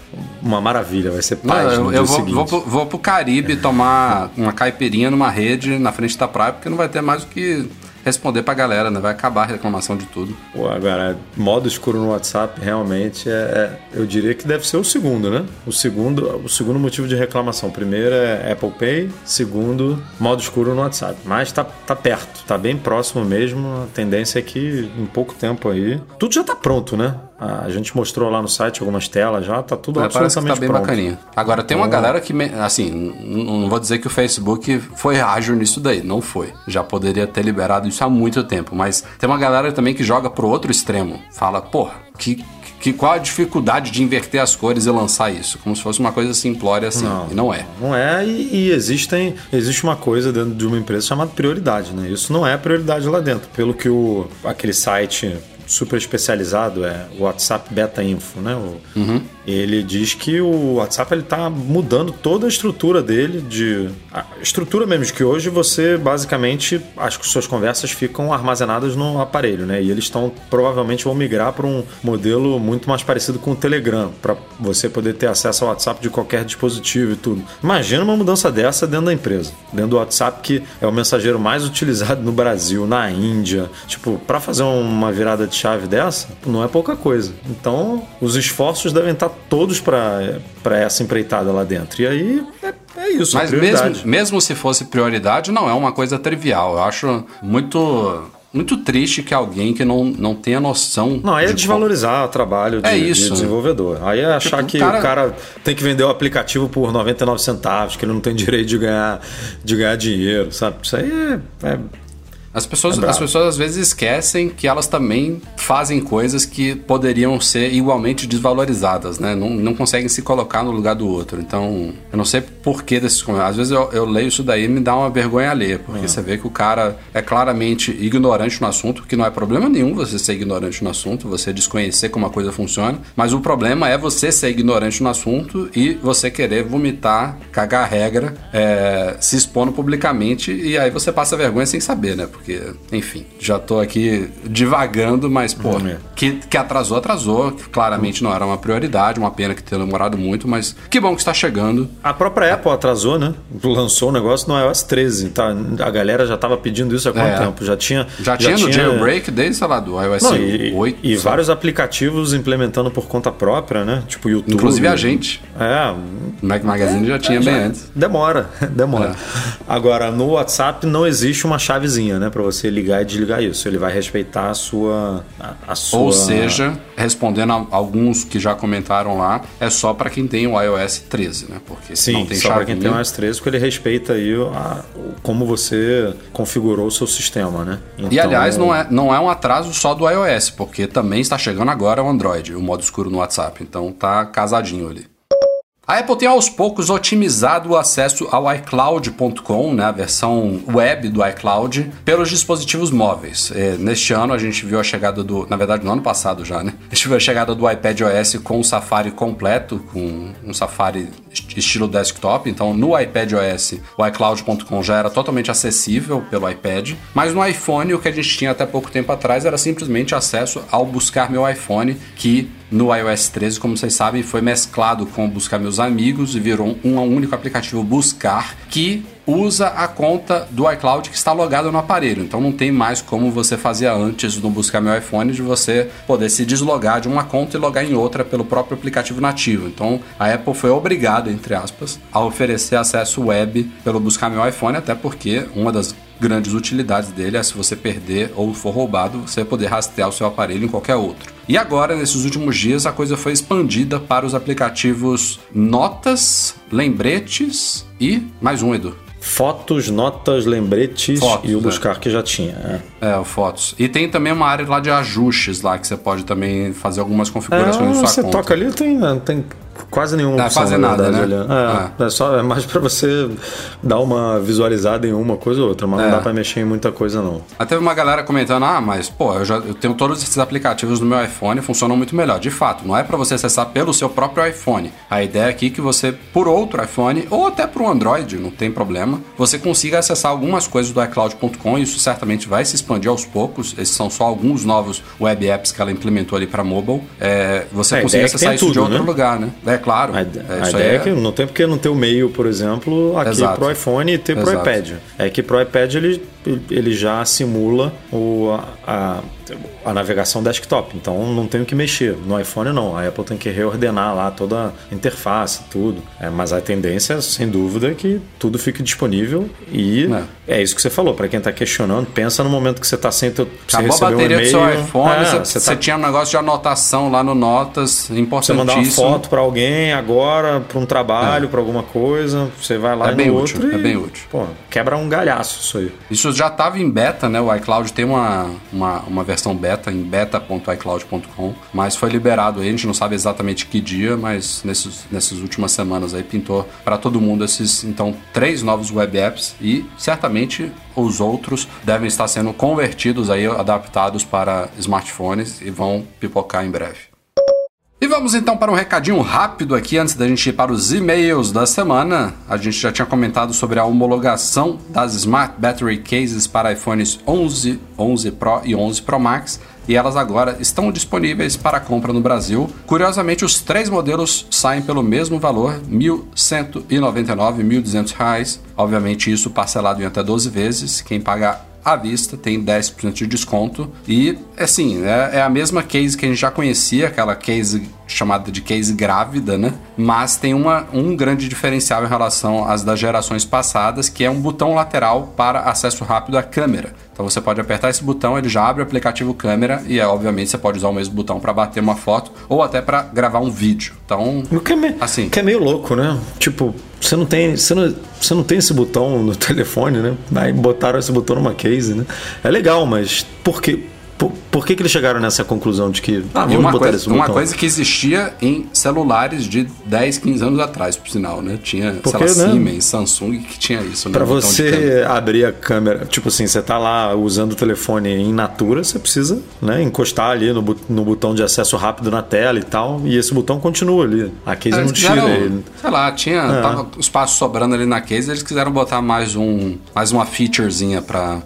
uma maravilha, vai ser Não, paz eu no eu dia vou, vou, pro- vou pro Caribe tomar uma caipirinha numa rede na frente da praia, porque não vai ter mais o que responder pra galera, né? Vai acabar a reclamação de tudo. Pô, agora, modo escuro no WhatsApp realmente é, é- eu diria que deve ser o segundo, né? O segundo, o segundo motivo de reclamação. Primeiro é Apple Pay, segundo, modo escuro no WhatsApp. Mas tá, tá perto, tá bem próximo mesmo. A tendência é que em pouco tempo aí. Tudo já tá pronto, né? A gente mostrou lá no site algumas telas já, tá tudo É, que tá absolutamente bem pronto. bacaninha. Agora, tem uma galera que, assim, não vou dizer que o Facebook foi ágil nisso daí, não foi. Já poderia ter liberado isso há muito tempo, mas tem uma galera também que joga pro outro extremo. Fala, porra, que, que, qual a dificuldade de inverter as cores e lançar isso? Como se fosse uma coisa simplória assim, e não é. Não é, e, e existem, existe uma coisa dentro de uma empresa chamada prioridade, né? Isso não é prioridade lá dentro. Pelo que o, aquele site super especializado é o WhatsApp Beta Info, né? O- Ele diz que o WhatsApp ele tá mudando toda a estrutura dele de a estrutura mesmo de que hoje você basicamente as suas conversas ficam armazenadas no aparelho, né? E eles estão provavelmente vão migrar para um modelo muito mais parecido com o Telegram, para você poder ter acesso ao WhatsApp de qualquer dispositivo e tudo. Imagina uma mudança dessa dentro da empresa, dentro do WhatsApp que é o mensageiro mais utilizado no Brasil, na Índia. Tipo, para fazer uma virada de chave dessa, não é pouca coisa. Então, os esforços devem estar todos para essa empreitada lá dentro. E aí é, é isso, é Mas mesmo, mesmo se fosse prioridade, não é uma coisa trivial. Eu acho muito, muito triste que alguém que não, não tenha noção. Não, aí é de desvalorizar o trabalho de, É de isso, né? desenvolvedor. Aí é achar Tipo, que o cara- o cara tem que vender o aplicativo por 99 centavos, que ele não tem direito de ganhar, de ganhar dinheiro, sabe? Isso aí é. é- As pessoas, É as pessoas às vezes esquecem que elas também fazem coisas que poderiam ser igualmente desvalorizadas, né? Não, não conseguem se colocar no lugar do outro. Então, eu não sei por que desses comentários. Às vezes eu, eu leio isso daí e me dá uma vergonha alheia, porque você vê que o cara é claramente ignorante no assunto, que não é problema nenhum você ser ignorante no assunto, você desconhecer como a coisa funciona, mas o problema é você ser ignorante no assunto e você querer vomitar, cagar a regra, é, se expondo publicamente e aí você passa vergonha sem saber, né? Porque, enfim, já tô aqui divagando, mas, pô, Hum, é. que, que atrasou, atrasou. que Claramente não era uma prioridade, uma pena que tenha demorado muito, mas que bom que está chegando. A própria Apple atrasou, né? Lançou o negócio no iOS 13. Tá? A galera já tava pedindo isso há quanto É. tempo? Já tinha. Já, tinha no jailbreak desde, sei lá, do iOS Não, e, 8. e sabe? vários aplicativos implementando por conta própria, né? Tipo YouTube. Inclusive a gente. É, O Mac Magazine já tinha bem antes. Demora, demora. É. Agora, no WhatsApp não existe uma chavezinha, né? Pra você ligar e desligar isso. Ele vai respeitar a sua. A, a sua... Ou seja, respondendo a alguns que já comentaram lá, é só para quem tem o iOS 13, né? Porque Sim, não tem só para quem tem o iOS 13, porque ele respeita aí a- como você configurou o seu sistema, né? E Então, aliás, não é, não é um atraso só do iOS, porque também está chegando agora o Android, o modo escuro no WhatsApp. Então tá casadinho ali. A Apple tem aos poucos otimizado o acesso ao iCloud.com, né, a versão web do iCloud, pelos dispositivos móveis. É, neste ano a gente viu a chegada do. Na verdade, no ano passado já, né? A gente viu a chegada do iPad OS com o Safari completo, com um Safari estilo desktop. Então, no iPad OS, o iCloud.com já era totalmente acessível pelo iPad. Mas no iPhone, o que a gente tinha até pouco tempo atrás era simplesmente acesso ao Buscar Meu iPhone, que no iOS 13, como vocês sabem, foi mesclado com Buscar Meus Amigos e virou um único aplicativo Buscar que usa a conta do iCloud que está logada no aparelho. Então não tem mais como você fazia antes no Buscar Meu iPhone de você poder se deslogar de uma conta e logar em outra pelo próprio aplicativo nativo. Então a Apple foi obrigada, entre aspas, a oferecer acesso web pelo Buscar Meu iPhone, até porque uma das grandes utilidades dele é se você perder ou for roubado, você poder rastrear o seu aparelho em qualquer outro. E agora, nesses últimos dias, a coisa foi expandida para os aplicativos Notas, Lembretes e mais um, Edu. Fotos, notas, lembretes Fotos, e o é. buscar que já tinha. é. É, o fotos. E tem também uma área lá de ajustes lá que você pode também fazer algumas configurações É, na sua você conta. toca ali, tem, não tem quase nenhuma é opção, fazer na nada, verdade, né? ali. É, é só, é mais pra você dar uma visualizada em uma coisa ou outra, mas É. não dá pra mexer em muita coisa, não. Aí teve uma galera comentando, ah, mas pô, eu já eu tenho todos esses aplicativos no meu iPhone, funcionam muito melhor. De fato, não é pra você acessar pelo seu próprio iPhone. A ideia aqui é que você, por outro iPhone, ou até por um Android, não tem problema, você consiga acessar algumas coisas do iCloud.com e isso certamente vai se expandir aos poucos. Esses são só alguns novos web apps que ela implementou ali pra mobile. É, você É, consiga é acessar isso de tudo, outro né? lugar, né? É claro. A, É, a ideia é é- que não tem porque não ter o meio, por exemplo, aqui Exato. pro iPhone e ter pro Exato. iPad. É que pro iPad ele, ele já simula o, a, a navegação desktop, então não tem o que mexer. No iPhone não, a Apple tem que reordenar lá toda a interface, tudo. É, mas a tendência, sem dúvida, é que tudo fique disponível e é, isso que você falou. Para quem tá questionando, pensa no momento que você tá sem teu, você Acabou a recebeu um bateria do seu iPhone, é, você, você tá tinha um negócio de anotação lá no Notas, você mandar uma importantíssimo. foto pra alguém agora, pra um trabalho, pra alguma coisa, você vai lá É e bem no útil, outro é e, bem útil. Pô, quebra um galhaço isso aí. Isso já estava em beta, né? O iCloud tem uma, uma, uma versão beta em beta.icloud.com, mas foi liberado aí, a gente não sabe exatamente que dia, mas nesses, nessas últimas semanas aí pintou para todo mundo esses, então, três novos web apps e certamente os outros devem estar sendo convertidos aí, adaptados para smartphones e vão pipocar em breve. E vamos então para um recadinho rápido aqui antes da gente ir para os e-mails da semana. A gente já tinha comentado sobre a homologação das Smart Battery Cases para iPhones 11, 11 Pro e 11 Pro Max. E elas agora estão disponíveis para compra no Brasil. Curiosamente, os três modelos saem pelo mesmo valor, R$ 1.199, 1.200 reais. Obviamente, isso parcelado em até 12 vezes. Quem pagar à vista, tem 10% de desconto. E, assim, é, é a mesma case que a gente já conhecia, aquela case chamada de case grávida, né? Mas tem uma, um grande diferencial em relação às das gerações passadas, que é um botão lateral para acesso rápido à câmera. Então você pode apertar esse botão, ele já abre o aplicativo câmera e, é, obviamente, você pode usar o mesmo botão para bater uma foto ou até para gravar um vídeo. Então, O que é, me- Assim. que é meio louco, né? Tipo, você não tem, você não, você não tem esse botão no telefone, né? Aí botaram esse botão numa case, né? É legal, mas por que, por, por que, que eles chegaram nessa conclusão de que ah, vamos uma, botar coisa, esse uma botão? coisa que existia em celulares de 10, 15 anos atrás, por sinal, né? Tinha, Porque, sei lá, né? Siemens, Samsung que tinha isso. né? Câmera. você abrir a câmera, tipo assim, você tá lá usando o telefone em natura, você precisa né, encostar ali no, no botão de acesso rápido na tela e tal, e esse botão continua ali. A case Eles não tira ele. Sei lá, tinha É. tava espaço sobrando ali na case, eles quiseram botar mais um, mais uma featurezinha pra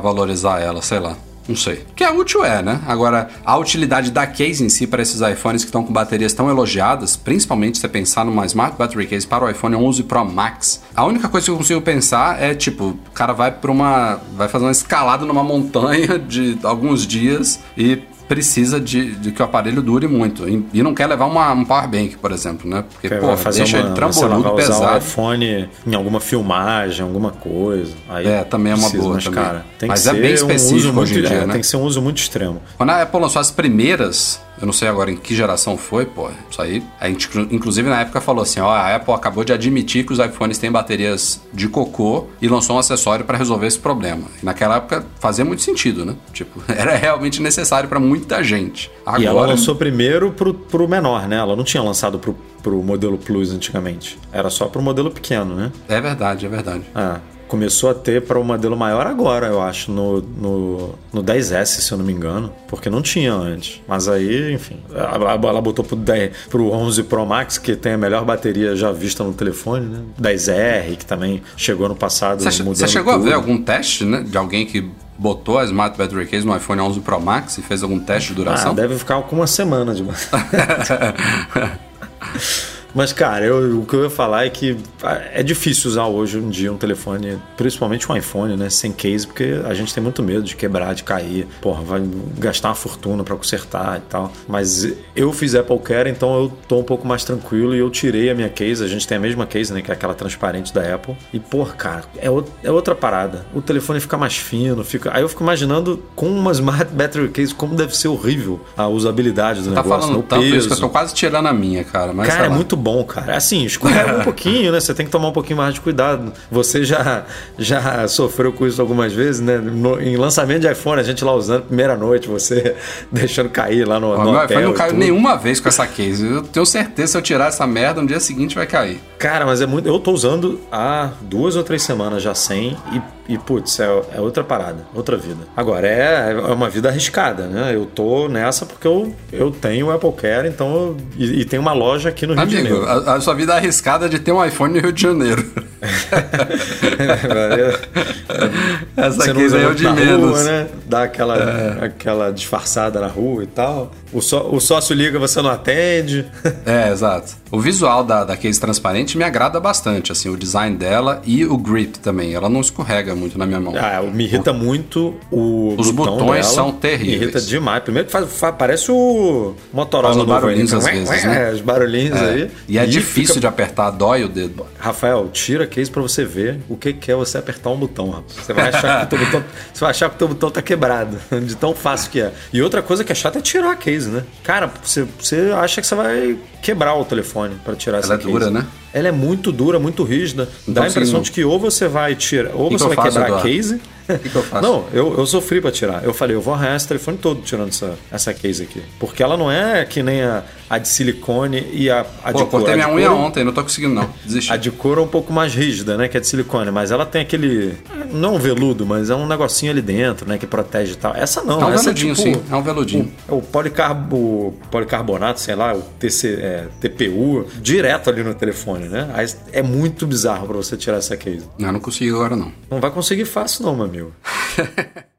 valorizar ela, sei lá. Não sei. Que é útil é, né? Agora, a utilidade da case em si para esses iPhones que estão com baterias tão elogiadas, principalmente se você pensar numa Smart Battery Case para o iPhone 11 Pro Max, a única coisa que eu consigo pensar é, tipo, o cara vai para uma... vai fazer uma escalada numa montanha de alguns dias e precisa de, de que o aparelho dure muito. E, e não quer levar uma, um power bank, por exemplo, né? Porque, Que pô, fazer deixa uma, ele sei lá, tramboludo, vai usar o pesado. iPhone em alguma filmagem, alguma coisa. Aí É, também é uma precisa, boa Mas, também. cara, tem Mas que é ser bem um específico uso muito, hoje em dia, é, né? Tem que ser um uso muito extremo. Quando a Apple lançou as primeiras, eu não sei agora em que geração foi, pô, isso aí, a gente inclusive na época falou assim, ó, a Apple acabou de admitir que os iPhones têm baterias de cocô e lançou um acessório para resolver esse problema. E naquela época fazia muito sentido, né? Tipo, era realmente necessário para muita gente. Agora, E ela lançou primeiro pro, pro menor, né? Ela não tinha lançado pro, pro modelo Plus antigamente. Era só pro modelo pequeno, né? é verdade, é verdade. Ah, começou a ter para o modelo maior agora, eu acho, no, no, no 10S, se eu não me engano, porque não tinha antes. Mas aí, enfim, ela, botou pro, 10, pro 11 Pro Max, que tem a melhor bateria já vista no telefone, né? 10R, que também chegou no passado Você, chegou tudo. a ver algum teste, né, de alguém que botou a Smart Battery Case no iPhone 11 Pro Max e fez algum teste de Ah, duração? deve ficar com uma semana de Mas, cara, eu- o que eu ia falar é que ah, é difícil usar hoje em dia um telefone, principalmente um iPhone, né? Sem case, porque a gente tem muito medo de quebrar, de cair. Porra, vai gastar uma fortuna pra consertar e tal. Mas eu fiz Apple Care, então eu tô um pouco mais tranquilo e eu tirei a minha case. A gente tem a mesma case, né? Que é aquela transparente da Apple. E, porra, cara, é, o- é outra parada. O telefone fica mais fino, fica. Aí eu fico imaginando com uma Smart Battery Case como deve ser horrível a usabilidade do Tá negócio, falando né? tanto peso. isso que eu tô quase tirando a minha, cara. Mas Cara, é muito bom, cara. Assim, escorrega um pouquinho, né? Você tem que tomar um pouquinho mais de cuidado. Você já, já sofreu com isso algumas vezes, né? No- em lançamento de iPhone, a gente lá usando primeira noite, você deixando cair lá no, Ó, no meu hotel iPhone não caiu nenhuma vez com essa case. Eu tenho certeza se eu tirar essa merda, no dia seguinte vai cair. Cara, mas é muito. Eu tô usando há duas ou três semanas já sem e, e putz, é, é outra parada, outra vida. Agora, é, é uma vida arriscada, né? Eu tô nessa porque eu, eu tenho o Apple Care, então. eu- e, e tem uma loja aqui no Rio de Amigo, Janeiro. a, a sua vida é arriscada de ter um iPhone no Rio de Janeiro. Essa Você não é o de menos. rua, né? Dá aquela, aquela disfarçada na rua e tal. O, só, o sócio liga, você não atende. É, exato. O visual da, da case transparente me agrada bastante, assim, o design dela e o grip também. Ela não escorrega muito na minha mão. Ah, me irrita muito o Os botão botões dela. são terríveis. Me irrita demais. Primeiro que faz, faz- parece o Motorola Faz aí, barulhinhos né? às vezes, né? É, os barulhinhos É. aí. E é difícil fica- de apertar, dói o dedo. Rafael, tira a case pra você ver o que que é você apertar um botão, rapaz. Você vai achar que o teu botão, você vai achar que teu botão tá quebrado, de tão fácil que é. E outra coisa que é chata é tirar a case, né? Cara, você, você acha que você vai quebrar o telefone pra tirar essa é case. dura, né? Ela é muito dura, muito rígida. Não Dá tô a impressão conseguindo. de que ou você vai tirar, ou você vai faço, quebrar Eduardo? a case. que que eu faço? Não, eu, eu sofri pra tirar. Eu falei, eu vou arranhar esse telefone todo tirando essa, essa case aqui. Porque ela não é que nem a, a de silicone e a, a Pô, de couro. cortei minha unha couro- ontem, não tô conseguindo não. Desisti. a de couro é um pouco mais rígida, né? Que é de silicone, mas ela tem aquele. Não um veludo, mas é um negocinho ali dentro, né? Que protege e tal. Essa não, É um essa veludinho, é tipo. sim. É um veludinho. O, o policarbo, policarbonato, sei lá, o TC, é, TPU, direto ali no telefone, né? Aí é muito bizarro pra você tirar essa case. Não, não consegui agora não. Não vai conseguir fácil, não, meu amigo.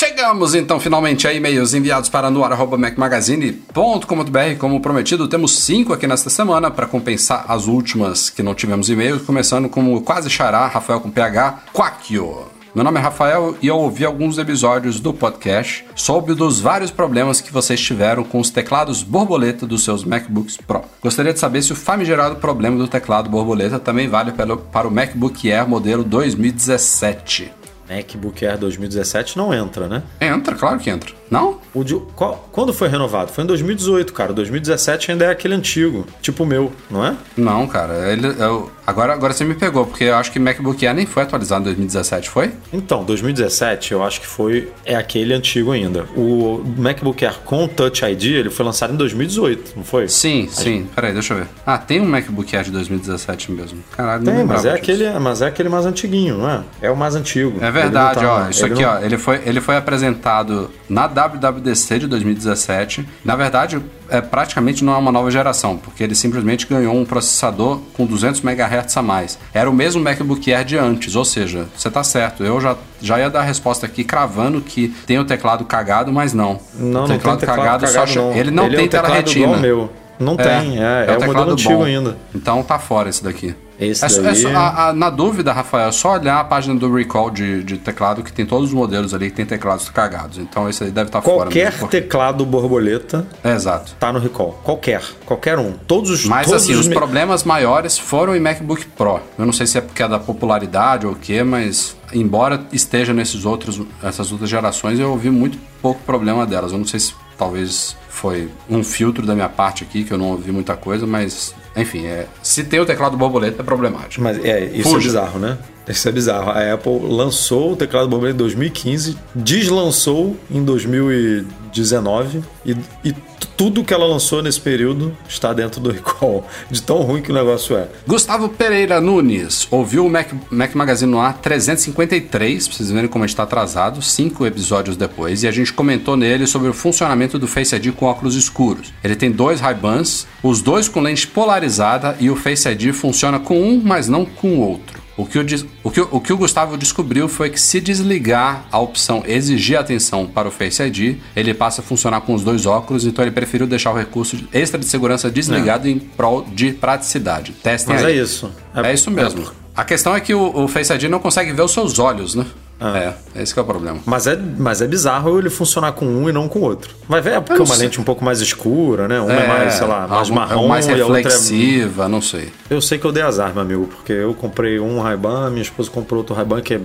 Chegamos então finalmente a e-mails enviados para noar.macmagazine.com.br. Como prometido, temos cinco aqui nesta semana para compensar as últimas que não tivemos e-mails, começando com o quase xará, Rafael com PH, Quackio. Meu nome é Rafael e eu ouvi alguns episódios do podcast, soube dos vários problemas que vocês tiveram com os teclados borboleta dos seus MacBooks Pro. Gostaria de saber se o famigerado problema do teclado borboleta também vale para o MacBook Air modelo 2017. MacBook Air 2017 não entra, né? Entra, claro que entra. Não? O de, qual- quando foi renovado? Foi em 2018, cara. 2017 ainda é aquele antigo, tipo o meu, não é? Não, cara. Ele, eu- agora, agora você me pegou, porque eu acho que MacBook Air nem foi atualizado em 2017, foi? Então, 2017 eu acho que foi é aquele antigo ainda. O MacBook Air com Touch ID ele foi lançado em 2018, não foi? Sim, sim. Peraí, deixa eu ver. Ah, tem um MacBook Air de 2017 mesmo. Caralho, não Tem, mas lembrava é, disso. aquele, mas é aquele mais antiguinho, não é? É o mais antigo. É verdade, não tá- ó. Isso ele aqui, não- ó. Ele foi, ele foi apresentado na WWDC de 2017. Na verdade, é, praticamente não é uma nova geração, porque ele simplesmente ganhou um processador com 200 MHz a mais. Era o mesmo MacBook Air de antes, ou seja, você tá certo. Eu já, já ia dar a resposta aqui cravando que tem o teclado cagado, mas não. Não, o não tem teclado só cagado, che- não. Ele não Ele é tem um tela teclado retina. Não tem, é, é o teclado modelo antigo bom. ainda. Então tá fora esse daqui. Esse É é daí- só- a- a- na dúvida, Rafael, é só olhar a página do Recall de, de teclado que tem todos os modelos ali que tem teclados cagados. Então esse aí deve estar fora. Qualquer porque- teclado borboleta É, exato. tá no recall. Qualquer. Qualquer um. Todos os Mas todos assim, os me- problemas maiores foram em MacBook Pro. Eu não sei se é porque é da popularidade ou o quê, mas embora esteja nesses outros, essas outras gerações, eu ouvi muito pouco problema delas. Eu não sei se talvez foi um filtro da minha parte aqui, que eu não ouvi muita coisa, mas enfim, é, se tem o teclado borboleta é problemático. Mas é, isso Fuja. é bizarro, né? Isso é bizarro. A Apple lançou o teclado borboleta em 2015, deslançou em 2019 e, e tudo que ela lançou nesse período está dentro do recall. De tão ruim que o negócio é. Gustavo Pereira Nunes ouviu o Mac, Mac Magazine no ar 353, pra vocês verem como a gente tá atrasado, cinco episódios depois, e a gente comentou nele sobre o funcionamento do Face ID com óculos escuros. Ele tem dois Ray-Bans, os dois com lente polarizada, e o Face ID funciona com um, mas não com o outro. O que, o, o, que, o- que o Gustavo descobriu foi que se desligar a opção exigir atenção para o Face ID, ele passa a funcionar com os dois óculos, então ele preferiu deixar o recurso extra de segurança desligado em prol de praticidade. Testem Mas aí. é isso. É isso mesmo. A questão é que o, o Face ID não consegue ver os seus olhos, né? É, esse que é o problema. Mas é, mas é bizarro ele funcionar com um e não com o outro. Vai ver, é porque é uma sei. lente um pouco mais escura, né? Uma é, mais, sei lá, mais algum- marrom mais e a outra é... reflexiva, não sei. Eu sei que eu dei azar, meu amigo, porque eu comprei um Ray-Ban, minha esposa comprou outro Ray-Ban que é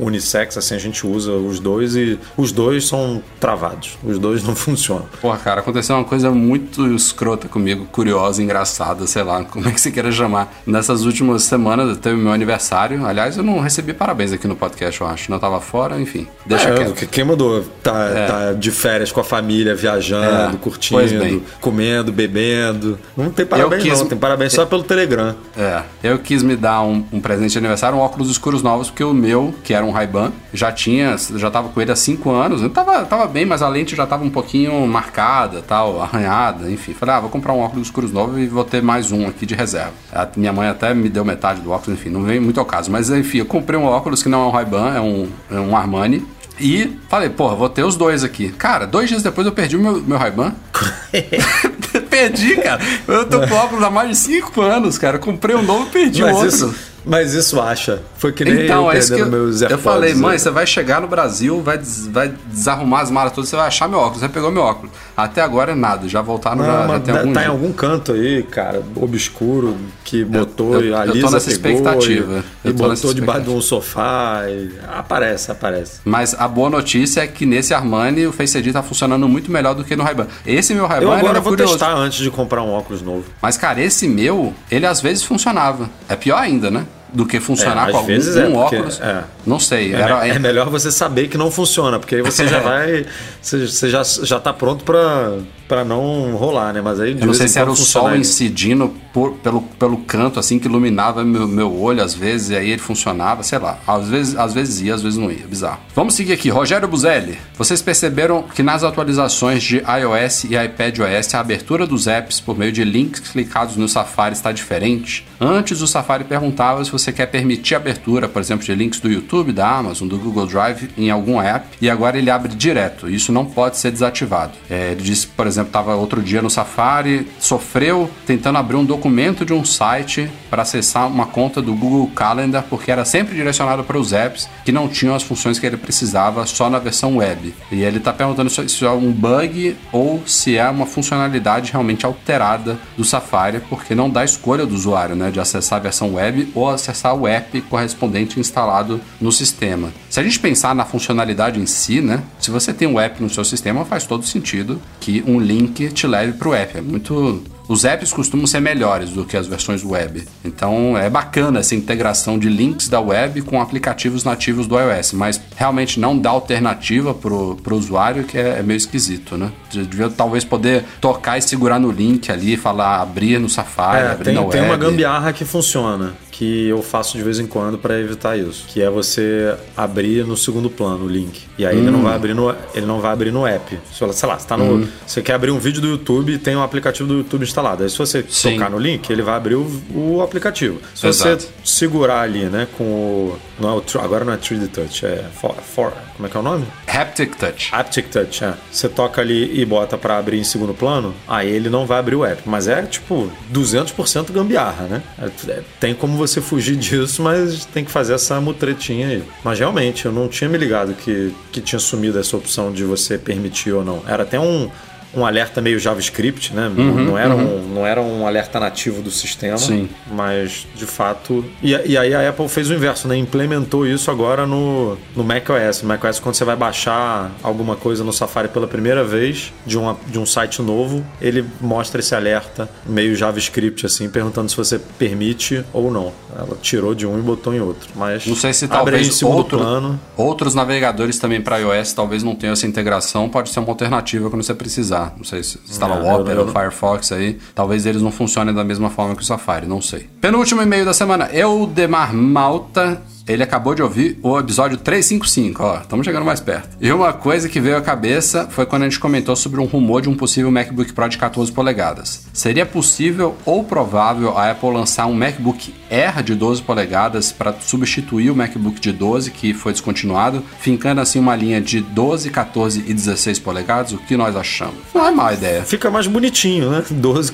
unissex, assim, a gente usa os dois e os dois são travados. Os dois não funcionam. Porra, cara, aconteceu uma coisa muito escrota comigo, curiosa, engraçada, sei lá, como é que você queira chamar. Nessas últimas semanas teve meu aniversário. Aliás, eu não recebi parabéns aqui no podcast, eu acho. Não tava fora, enfim. Deixa É, quieto. que- Quem mandou tá, É. tá de férias com a família, viajando, É, curtindo, comendo, bebendo. Não tem parabéns, quis- não. Tem parabéns só pelo Telegram. É, eu quis me dar um, um presente de aniversário, um óculos escuros novos, porque o meu, que era um Ray-Ban, já tinha, já tava com ele há 5 anos. Eu tava, tava bem, mas a lente já tava um pouquinho marcada, tal, arranhada, enfim. Falei, ah, vou comprar um óculos escuros novo e vou ter mais um aqui de reserva. A minha mãe até me deu metade do óculos, enfim, não vem muito ao caso. Mas enfim, eu comprei um óculos que não é um Ray-Ban, é um, é um Armani. E falei, porra, vou ter os dois aqui. Cara, dois dias depois eu perdi o meu, meu Ray-Ban. perdi, cara. Eu tô com óculos há mais de 5 anos, cara. Eu comprei um novo e perdi o Mas outro. isso, mas isso acha. Foi que nem Então, eu é isso que eu, meus eu falei, mãe, né? você vai chegar no Brasil, vai, des- vai desarrumar as malas todas, você vai achar meu óculos. Você pegou meu óculos. Até agora é nada, já voltaram, já, Não, já mas tem tá algum tá em dia. algum canto aí, cara, obscuro, que botou eu- e a eu tô nessa pegou expectativa. E, Eu e botou debaixo de um sofá e aparece, aparece. Mas a boa notícia é que nesse Armani o Face ID tá funcionando muito melhor do que no Ray-Ban. Esse meu Ray-Ban Eu ele agora vou curioso. testar antes de comprar um óculos novo. Mas, cara, esse meu, ele às vezes funcionava. É pior ainda, né? Do que funcionar É, com algum vezes é, um porque- óculos. é. Não sei. É, Era, é melhor você saber que não funciona, porque aí você já vai. Você, você já, já tá pronto pra, pra não rolar, né? Mas aí de Eu não sei se era o sol incidindo por- pelo, pelo canto, assim, que iluminava meu, meu olho às vezes, e aí ele funcionava, sei lá. Às vezes, às vezes ia, às vezes não ia. Bizarro. Vamos seguir aqui. Rogério Buzelli. Vocês perceberam que nas atualizações de iOS e iPadOS, a abertura dos apps por meio de links clicados no Safari está diferente? Antes, o Safari perguntava se você quer permitir a abertura, por exemplo, de links do YouTube, da Amazon, do Google Drive em algum app, e agora ele abre direto. Isso não pode ser desativado. É, ele disse, por exemplo, estava outro dia no Safari, sofreu tentando abrir um documento de um site para acessar uma conta do Google Calendar, porque era sempre direcionado para os apps que não tinham as funções que ele precisava só na versão web. E ele está perguntando se isso é um bug ou se é uma funcionalidade realmente alterada do Safari, porque não dá escolha do usuário, né, de acessar a versão web ou acessar o app correspondente instalado no sistema. Se a gente pensar na funcionalidade em si, né, se você tem um app no seu sistema, faz todo sentido que um link te leve para o app. É muito os apps costumam ser melhores do que as versões web. Então é bacana essa integração de links da web com aplicativos nativos do iOS, mas realmente não dá alternativa pro, pro usuário, que é, é meio esquisito, né? De- Devia talvez poder tocar e segurar no link ali, falar abrir no Safari, É, abrir tem, na tem web. uma gambiarra que funciona, que eu faço de vez em quando para evitar isso, que é você abrir no segundo plano o link. E aí ele não vai abrir no ele não vai abrir no app. Sei lá, sei lá, você, tá no, você quer abrir um vídeo do YouTube e tem um aplicativo do YouTube instalado. Aí se você Sim. tocar no link, ele vai abrir o, o aplicativo. Se Exato. você segurar ali, né, com o não é o agora não é 3D Touch, é for, for, como é que é o nome? Haptic Touch. Haptic Touch, é. Você toca ali e bota pra abrir em segundo plano, aí ele não vai abrir o app. Mas é tipo 200% gambiarra, né? É- é- tem como você fugir disso, mas tem que fazer essa mutretinha aí. Mas realmente, eu não tinha me ligado que, que tinha sumido essa opção de você permitir ou não. Era até um. Um alerta meio JavaScript, né? Não- não, era um, não era um alerta nativo do sistema. Sim. Mas, de fato. E, e aí a Apple fez o inverso, né? Implementou isso agora no, no macOS. No macOS, quando você vai baixar alguma coisa no Safari pela primeira vez de, uma, de um site novo, ele mostra esse alerta meio JavaScript, assim, perguntando se você permite ou não. Ela tirou de um e botou em outro. Mas Não sei se talvez outro- plano. outros navegadores também para iOS talvez não tenham essa integração, pode ser uma alternativa quando você precisar. Não sei se instala É, o Opera, o Firefox aí, talvez eles não funcionem da mesma forma que o Safari, não sei. Penúltimo e-mail da semana, Eudemar Malta. Ele acabou de ouvir o episódio 355, ó, estamos chegando mais perto. E uma coisa que veio à cabeça foi quando a gente comentou sobre um rumor de um possível MacBook Pro de 14 polegadas. Seria possível ou provável a Apple lançar um MacBook Air de 12 polegadas para substituir o MacBook de 12 que foi descontinuado, fincando assim uma linha de 12, 14 e 16 polegadas? O que nós achamos? Não é má ideia. Fica mais bonitinho, né? 12,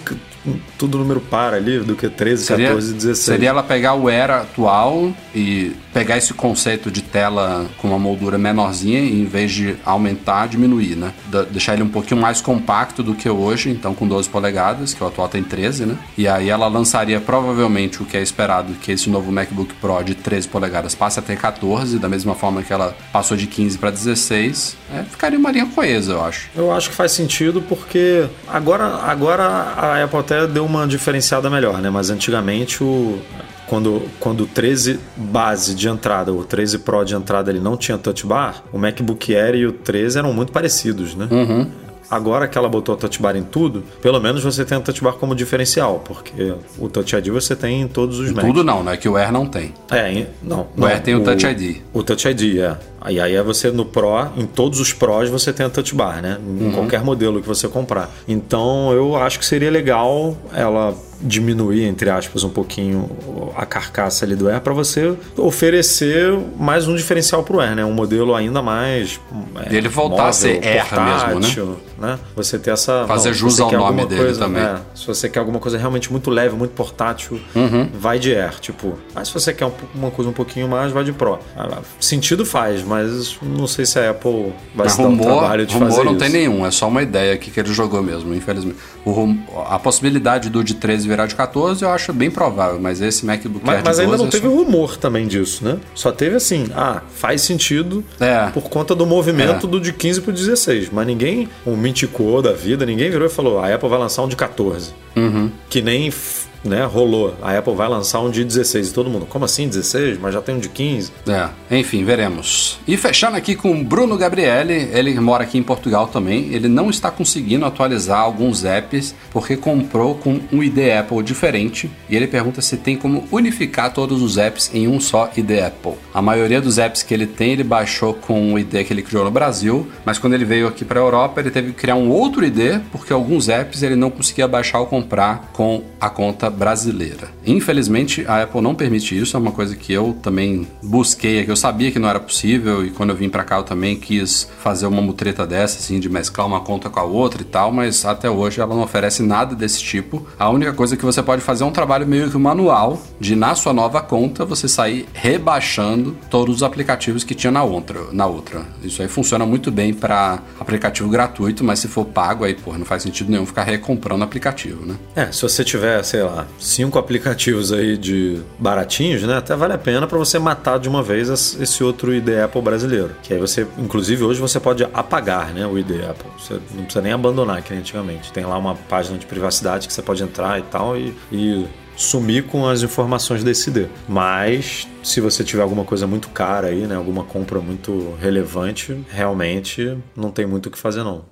tudo número par ali, do que 13, Seria, 14 e 16. seria ela pegar o Era atual e pegar esse conceito de tela com uma moldura menorzinha e em vez de aumentar, diminuir, né? Da- deixar ele um pouquinho mais compacto do que hoje, então com 12 polegadas, que o atual tem 13, né? E aí ela lançaria provavelmente o que é esperado, que esse novo MacBook Pro de 13 polegadas passe a ter 14, da mesma forma que ela passou de 15 para 16. É, ficaria uma linha coesa, eu acho. Eu acho que faz sentido porque agora, agora a Apple até deu uma diferenciada melhor, né? Mas antigamente o quando, quando o 13 base de entrada, o 13 Pro de entrada ele não tinha touch bar, o MacBook Air e o 13 eram muito parecidos, né? Agora que ela botou a Touch Bar em tudo, pelo menos você tem a Touch Bar como diferencial, porque o Touch ID você tem em todos os Macs. Tudo não, né? Que o Air não tem. É, não. O não, Air tem o Touch ID. O Touch ID, é. Aí, aí é você no Pro, em todos os Pros você tem a Touch Bar, né? Em qualquer modelo que você comprar. Então eu acho que seria legal ela diminuir, entre aspas, um pouquinho a carcaça ali do Air para você oferecer mais um diferencial pro Air, né? Um modelo ainda mais. é, E ele voltar a ser móvel, Air mesmo, né? portátil, né? Você ter essa. Fazer se jus ao nome dele coisa, também. é, se você quer alguma coisa realmente muito leve, muito portátil, Uhum. vai de Air, tipo. Mas se você quer um uma coisa um pouquinho mais, vai de Pro. Ah, Sentido faz, mas não sei se a Apple vai Mas se dar o rumor, trabalho de rumor fazer não isso. tem nenhum, é só uma ideia aqui que ele jogou mesmo, infelizmente. Rum- a possibilidade do de 13 virar de 14 eu acho bem provável, mas esse MacBook Mas, Air mas de 12 ainda não é teve só- rumor também disso, né? Só teve assim, ah, faz sentido É. por conta do movimento É. do de 15 pro 16. Mas ninguém, o Mintico da vida, ninguém virou e falou, a Apple vai lançar um de 14. Uhum. Que nem né, rolou. A Apple vai lançar um de 16 e todo mundo, como assim 16? Mas já tem um de 15. É, enfim, veremos. E fechando aqui com o Bruno Gabriele, ele mora aqui em Portugal também. Ele não está conseguindo atualizar alguns apps porque comprou com um ID Apple diferente. E ele pergunta se tem como unificar todos os apps em um só ID Apple. A maioria dos apps que ele tem, ele baixou com o ID que ele criou no Brasil, mas quando ele veio aqui para a Europa, ele teve que criar um outro ID porque alguns apps ele não conseguia baixar ou comprar com a conta brasileira. Infelizmente, a Apple não permite isso, é uma coisa que eu também busquei, que eu sabia que não era possível e quando eu vim para cá eu também quis fazer uma mutreta dessa, assim, de mesclar uma conta com a outra e tal, mas até hoje ela não oferece nada desse tipo. A única coisa que você pode fazer é um trabalho meio que manual de na sua nova conta você sair rebaixando todos os aplicativos que tinha na outra, na outra. Isso aí funciona muito bem para aplicativo gratuito, mas se for pago aí, pô, não faz sentido nenhum ficar recomprando aplicativo, né? É, se você tiver, sei lá, cinco aplicativos aí de baratinhos, né? Até vale a pena para você matar de uma vez es- esse outro ID Apple brasileiro. Que aí você, inclusive hoje você pode apagar, né, o ID Apple. Você não precisa nem abandonar, que nem antigamente. Tem lá uma página de privacidade que você pode entrar e tal e, e sumir com as informações desse ID. Mas se você tiver alguma coisa muito cara aí, né, alguma compra muito relevante, realmente não tem muito o que fazer não.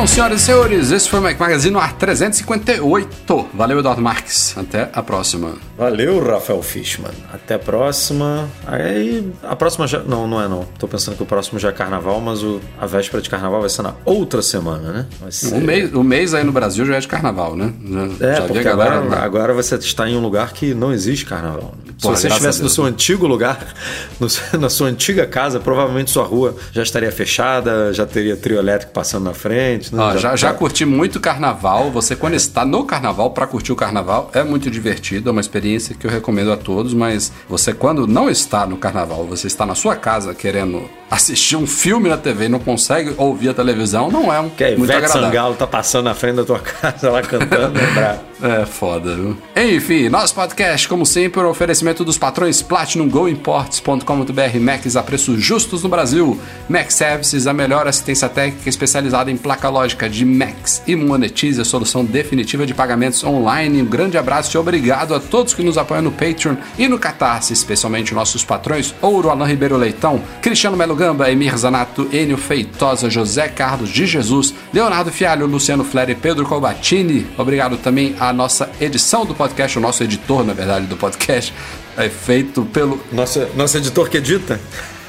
Então, senhoras e senhores. Esse foi o Mac Magazine no ar 358. Valeu, Eduardo Marques. Até a próxima. Valeu, Rafael Fishman. Até a próxima. Aí, a próxima já. Não, não é não. Tô pensando que o próximo já é carnaval, mas o... a véspera de carnaval vai ser na outra semana, né? Vai ser... O mês, o mês aí no Brasil já é de carnaval, né? Já, É, já porque agora, agora você está em um lugar que não existe carnaval. Se Porra, você graças estivesse no seu antigo lugar, no na sua antiga casa, provavelmente sua rua já estaria fechada, já teria trio elétrico passando na frente. né? Ó, já, já curti muito carnaval. Você, quando está no carnaval, para curtir o carnaval, é muito divertido. É uma experiência que eu recomendo a todos. Mas você, quando não está no carnaval, você está na sua casa querendo assistir um filme na TV e não consegue ouvir a televisão, não é um Que a muito Ivete agradável. Sangalo tá passando na frente da tua casa lá cantando, né, bravo? É foda, viu? Enfim, nosso podcast, como sempre, é um oferecimento dos patrões Platinum Go Imports.com.br Macs a preços justos no Brasil. Mac Services, a melhor assistência técnica especializada em placa lógica de Macs. E Monetize, a solução definitiva de pagamentos online. Um grande abraço e obrigado a todos que nos apoiam no Patreon e no Catarse, especialmente nossos patrões Ouro, Alain Ribeiro Leitão, Cristiano Melo Gamba, Emir Zanato, Enio Feitosa, José Carlos de Jesus, Leonardo Fialho, Luciano Flery e Pedro Colbatini. Obrigado também à nossa edição do podcast, o nosso editor, na verdade, do podcast, é feito pelo Nosso, nosso editor que edita.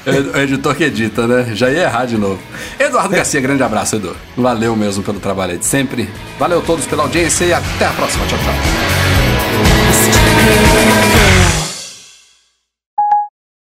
ed- editor que edita, né? Já ia errar de novo. Eduardo Garcia, grande abraço, Edu. Valeu mesmo pelo trabalho aí de sempre. Valeu a todos pela audiência e até a próxima. Tchau, tchau.